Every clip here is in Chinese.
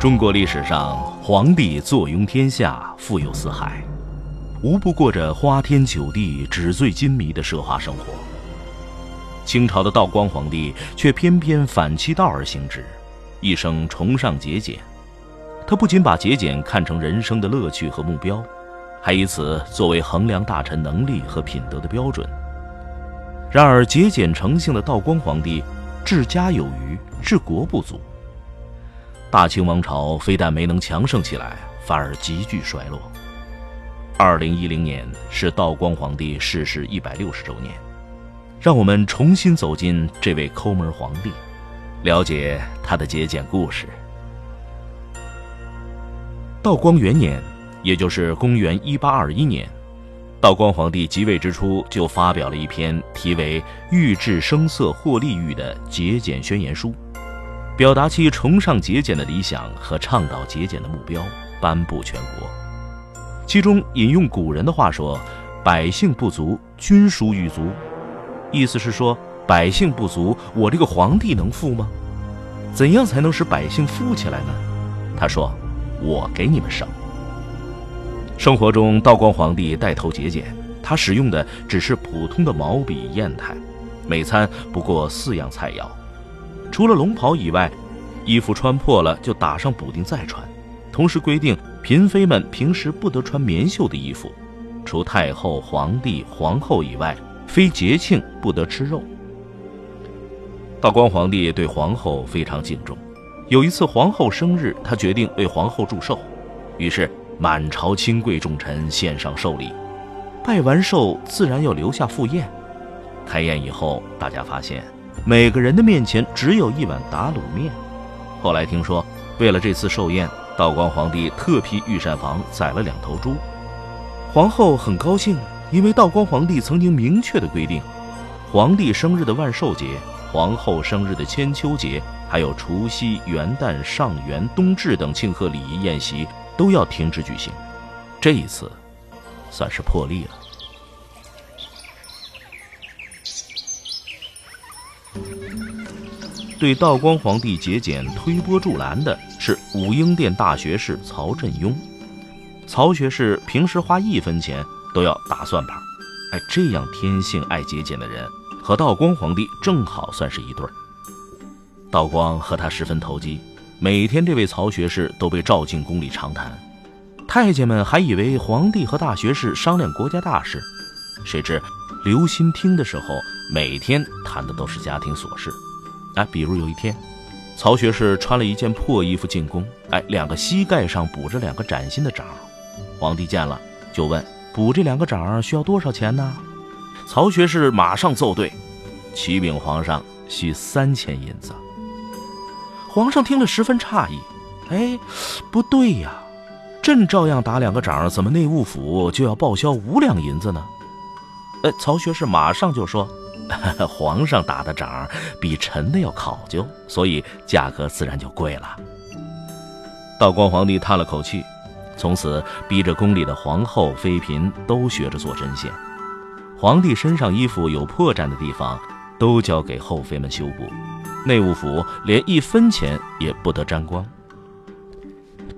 中国历史上，皇帝坐拥天下，富有四海，无不过着花天酒地、纸醉金迷的奢华生活。清朝的道光皇帝却偏偏反其道而行之，一生崇尚节俭。他不仅把节俭看成人生的乐趣和目标，还以此作为衡量大臣能力和品德的标准。然而，节俭成性的道光皇帝，治家有余，治国不足。大清王朝非但没能强盛起来，反而急剧衰落。二零一零年是道光皇帝逝世一百六十周年，让我们重新走进这位抠门皇帝，了解他的节俭故事。道光元年，也就是公元一八二一年，道光皇帝即位之初就发表了一篇题为《欲治声色获利欲》的节俭宣言书。表达其崇尚节俭的理想和倡导节俭的目标，颁布全国。其中引用古人的话说：“百姓不足，君孰欲足？”意思是说，百姓不足，我这个皇帝能富吗？怎样才能使百姓富起来呢？他说：“我给你们省。”生活中，道光皇帝带头节俭，他使用的只是普通的毛笔砚台，每餐不过四样菜肴。除了龙袍以外，衣服穿破了就打上补丁再穿。同时规定，嫔妃们平时不得穿棉绣的衣服，除太后、皇帝、皇后以外，非节庆不得吃肉。道光皇帝对皇后非常敬重，有一次皇后生日，他决定为皇后祝寿，于是满朝亲贵重臣献上寿礼，拜完寿自然要留下赴宴。开宴以后，大家发现。每个人的面前只有一碗打卤面。后来听说，为了这次寿宴，道光皇帝特批御膳房宰了两头猪。皇后很高兴，因为道光皇帝曾经明确的规定，皇帝生日的万寿节、皇后生日的千秋节，还有除夕、元旦、上元、冬至等庆贺礼仪宴席都要停止举行。这一次，算是破例了。对道光皇帝节俭推波助澜的是武英殿大学士曹振庸。曹学士平时花一分钱都要打算盘，哎，这样天性爱节俭的人和道光皇帝正好算是一对儿。道光和他十分投机，每天这位曹学士都被召进宫里长谈，太监们还以为皇帝和大学士商量国家大事，谁知留心听的时候，每天谈的都是家庭琐事。哎，比如有一天，曹学士穿了一件破衣服进宫，哎，两个膝盖上补着两个崭新的掌。皇帝见了，就问：补这两个掌需要多少钱呢？曹学士马上奏对：启禀皇上，需三千银子。皇上听了十分诧异：哎，不对呀，朕照样打两个掌，怎么内务府就要报销五两银子呢？呃，曹学士马上就说。皇上打的掌比臣的要考究，所以价格自然就贵了。道光皇帝叹了口气，从此逼着宫里的皇后、妃嫔都学着做针线。皇帝身上衣服有破绽的地方，都交给后妃们修补。内务府连一分钱也不得沾光。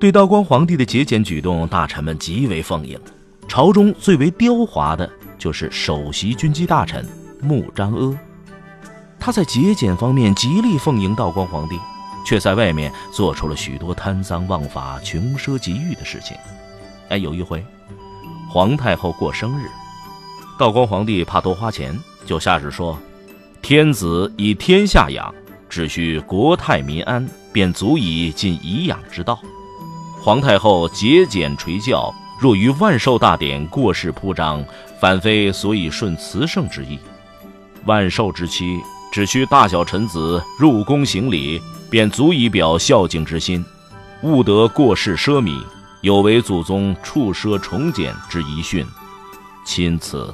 对道光皇帝的节俭举动，大臣们极为奉迎。朝中最为刁滑的就是首席军机大臣。穆彰阿，他在节俭方面极力奉迎道光皇帝，却在外面做出了许多贪赃枉法、穷奢极欲的事情。哎，有一回，皇太后过生日，道光皇帝怕多花钱，就下旨说：“天子以天下养，只需国泰民安，便足以尽颐养之道。”皇太后节俭垂教，若于万寿大典过世铺张，反非所以顺慈圣之意。万寿之期，只需大小臣子入宫行礼，便足以表孝敬之心，勿得过世奢靡，有违祖宗处奢崇俭之遗训。钦此。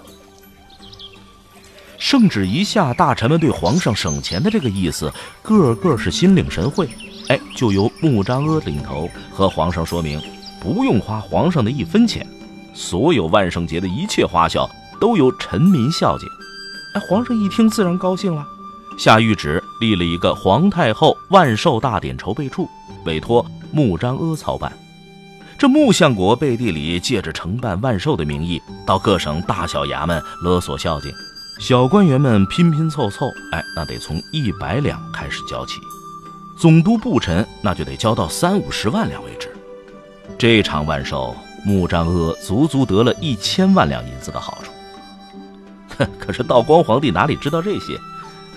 圣旨一下，大臣们对皇上省钱的这个意思，个个是心领神会。哎，就由穆彰阿领头和皇上说明，不用花皇上的一分钱，所有万圣节的一切花销都由臣民孝敬。哎，皇上一听自然高兴了，下谕旨立了一个皇太后万寿大典筹备处，委托穆彰阿操办。这穆相国背地里借着承办万寿的名义，到各省大小衙门勒索孝敬。小官员们拼拼凑凑，哎，那得从一百两开始交起，总督部臣那就得交到三五十万两为止。这场万寿，穆彰阿足足得了一千万两银子的好处。哼，可是道光皇帝哪里知道这些？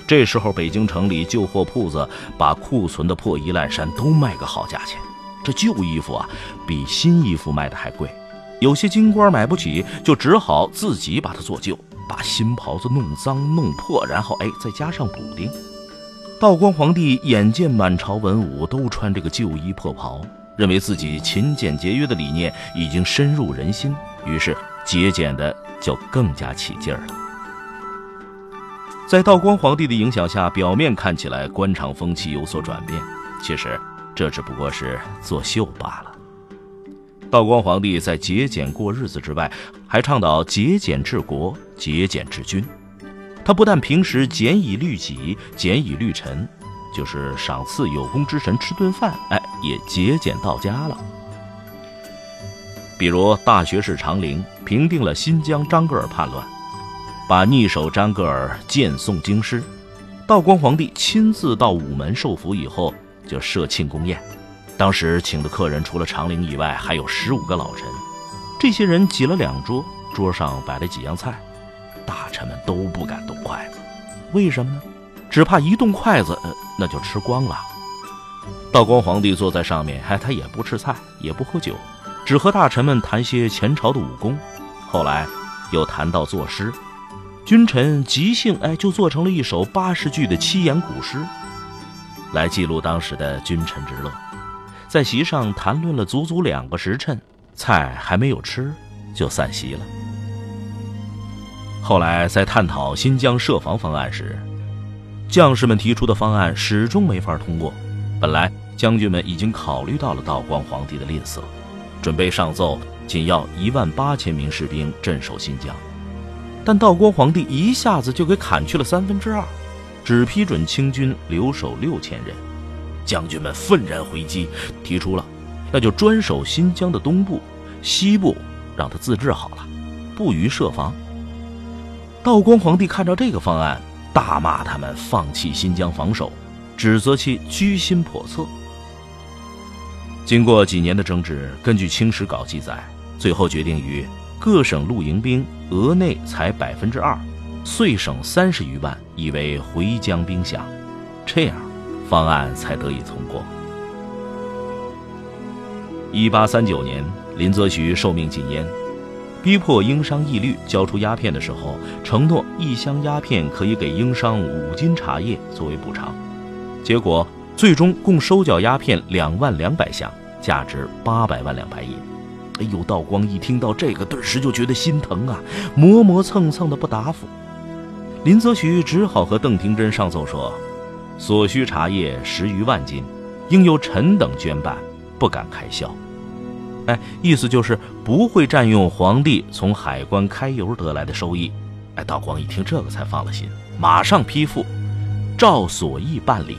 这时候北京城里旧货铺子把库存的破衣烂衫都卖个好价钱，这旧衣服啊，比新衣服卖的还贵。有些京官买不起，就只好自己把它做旧。把新袍子弄脏弄破，然后哎，再加上补丁。道光皇帝眼见满朝文武都穿这个旧衣破袍，认为自己勤俭节约的理念已经深入人心，于是节俭的就更加起劲儿了。在道光皇帝的影响下，表面看起来官场风气有所转变，其实这只不过是作秀罢了。道光皇帝在节俭过日子之外，还倡导节俭治国、节俭治军。他不但平时俭以律己、俭以律臣，就是赏赐有功之臣吃顿饭，哎，也节俭到家了。比如大学士长陵平定了新疆张格尔叛乱，把逆首张格尔荐送京师。道光皇帝亲自到午门受福以后，就设庆功宴。当时请的客人除了长陵以外，还有十五个老臣。这些人挤了两桌，桌上摆了几样菜，大臣们都不敢动筷子。为什么呢？只怕一动筷子，那就吃光了。道光皇帝坐在上面，哎，他也不吃菜，也不喝酒，只和大臣们谈些前朝的武功。后来又谈到作诗，君臣即兴，哎，就做成了一首八十句的七言古诗，来记录当时的君臣之乐。在席上谈论了足足两个时辰，菜还没有吃，就散席了。后来在探讨新疆设防方案时，将士们提出的方案始终没法通过。本来将军们已经考虑到了道光皇帝的吝啬，准备上奏，仅要一万八千名士兵镇守新疆，但道光皇帝一下子就给砍去了三分之二，只批准清军留守六千人。将军们愤然回击，提出了，那就专守新疆的东部、西部，让他自治好了，不予设防。道光皇帝看到这个方案，大骂他们放弃新疆防守，指责其居心叵测。经过几年的争执，根据《清史稿》记载，最后决定于各省露营兵额内才百分之二，岁省三十余万，以为回疆兵饷，这样。方案才得以通过。一八三九年，林则徐受命禁烟，逼迫英商义律交出鸦片的时候，承诺一箱鸦片可以给英商五斤茶叶作为补偿。结果最终共收缴鸦片两万两百箱，价值八百万两白银。哎呦，道光一听到这个，顿时就觉得心疼啊，磨磨蹭蹭的不答复。林则徐只好和邓廷桢上奏说。所需茶叶十余万斤，应由臣等捐办，不敢开销。哎，意思就是不会占用皇帝从海关开油得来的收益。哎，道光一听这个才放了心，马上批复，照所议办理。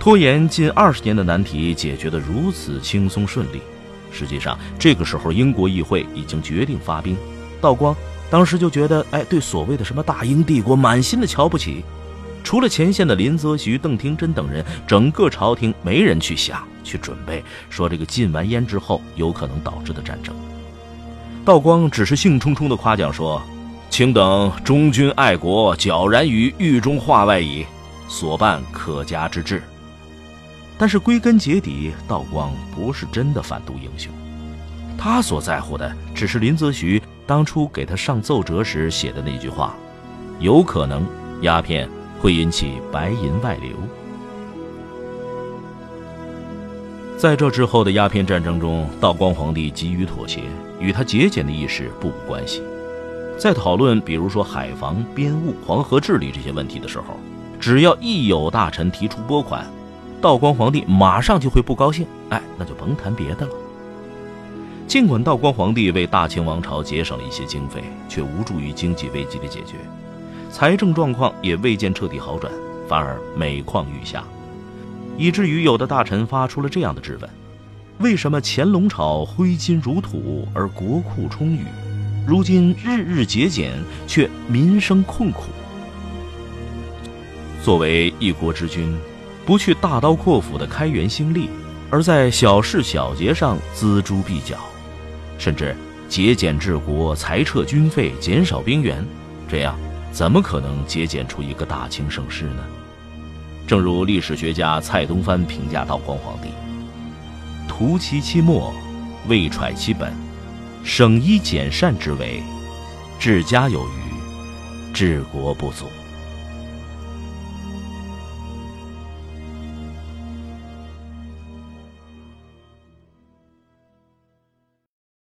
拖延近二十年的难题解决得如此轻松顺利。实际上，这个时候英国议会已经决定发兵，道光当时就觉得，哎，对所谓的什么大英帝国满心的瞧不起。除了前线的林则徐、邓廷桢等人，整个朝廷没人去想、去准备，说这个禁完烟之后有可能导致的战争。道光只是兴冲冲地夸奖说：“卿等忠君爱国，皎然于狱中化外矣，所办可嘉之至。”但是归根结底，道光不是真的反毒英雄，他所在乎的只是林则徐当初给他上奏折时写的那句话：“有可能鸦片。”会引起白银外流。在这之后的鸦片战争中，道光皇帝急于妥协，与他节俭的意识不无关系。在讨论比如说海防、边务、黄河治理这些问题的时候，只要一有大臣提出拨款，道光皇帝马上就会不高兴。哎，那就甭谈别的了。尽管道光皇帝为大清王朝节省了一些经费，却无助于经济危机的解决，财政状况也未见彻底好转，反而每况愈下，以至于有的大臣发出了这样的质问：为什么乾隆朝挥金如土而国库充裕，如今日日节俭却民生困苦？作为一国之君，不去大刀阔斧的开源兴利，而在小事小节上锱铢必较。甚至节俭治国、裁撤军费、减少兵员，这样怎么可能节俭出一个大清盛世呢？正如历史学家蔡东藩评价道光皇帝：“图其其末，未揣其本，省衣俭善之为，治家有余，治国不足。”